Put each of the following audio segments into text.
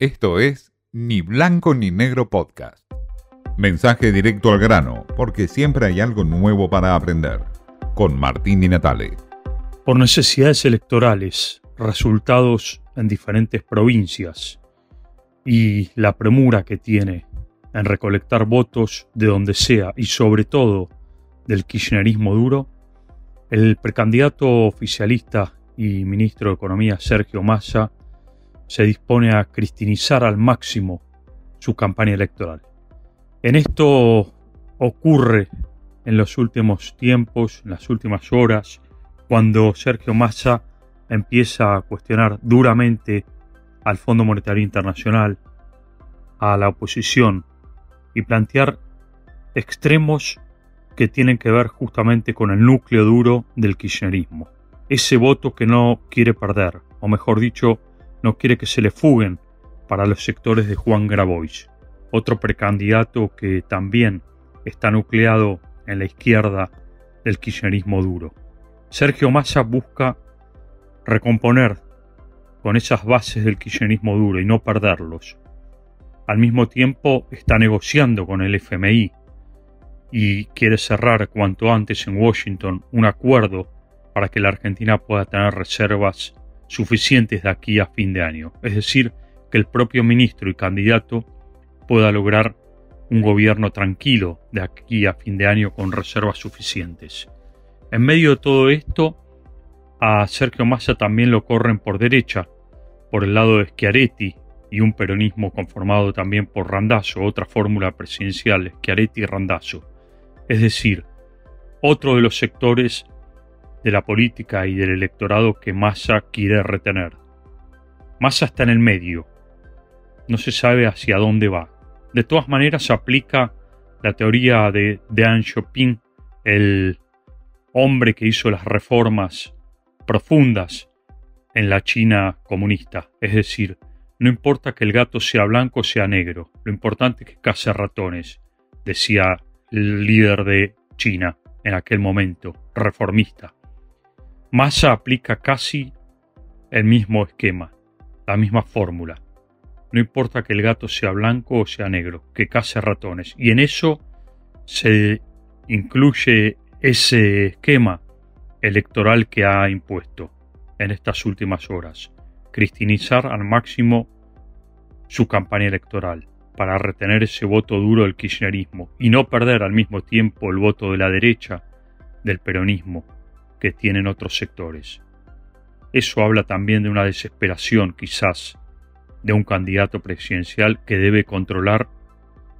Esto es Ni Blanco ni Negro Podcast. Mensaje directo al grano, porque siempre hay algo nuevo para aprender. Con Martín Di Natale. Por necesidades electorales, resultados en diferentes provincias y la premura que tiene en recolectar votos de donde sea y sobre todo del kirchnerismo duro, el precandidato oficialista y ministro de Economía Sergio Massa se dispone a cristinizar al máximo su campaña electoral. En esto ocurre en los últimos tiempos, en las últimas horas, cuando Sergio Massa empieza a cuestionar duramente al Fondo Monetario Internacional, a la oposición y plantear extremos que tienen que ver justamente con el núcleo duro del kirchnerismo. Ese voto que no quiere perder, o mejor dicho, no quiere que se le fuguen para los sectores de Juan Grabois, otro precandidato que también está nucleado en la izquierda del kirchnerismo duro. Sergio Massa busca recomponer con esas bases del kirchnerismo duro y no perderlos. Al mismo tiempo está negociando con el FMI y quiere cerrar cuanto antes en Washington un acuerdo para que la Argentina pueda tener reservas suficientes de aquí a fin de año, es decir, que el propio ministro y candidato pueda lograr un gobierno tranquilo de aquí a fin de año con reservas suficientes. En medio de todo esto, a Sergio Massa también lo corren por derecha, por el lado de Schiaretti y un peronismo conformado también por Randazzo, otra fórmula presidencial, Schiaretti y Randazzo. Es decir, otro de los sectores de la política y del electorado que Massa quiere retener. Massa está en el medio. No se sabe hacia dónde va. De todas maneras, aplica la teoría de Deng Xiaoping, el hombre que hizo las reformas profundas en la China comunista. Es decir, no importa que el gato sea blanco o sea negro, lo importante es que case ratones, decía el líder de China en aquel momento, reformista. Massa aplica casi el mismo esquema, la misma fórmula. No importa que el gato sea blanco o sea negro, que case ratones. Y en eso se incluye ese esquema electoral que ha impuesto en estas últimas horas. Cristinizar al máximo su campaña electoral para retener ese voto duro del kirchnerismo y no perder al mismo tiempo el voto de la derecha del peronismo que tienen otros sectores. Eso habla también de una desesperación quizás de un candidato presidencial que debe controlar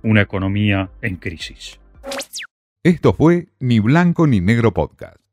una economía en crisis. Esto fue Ni Blanco ni Negro Podcast.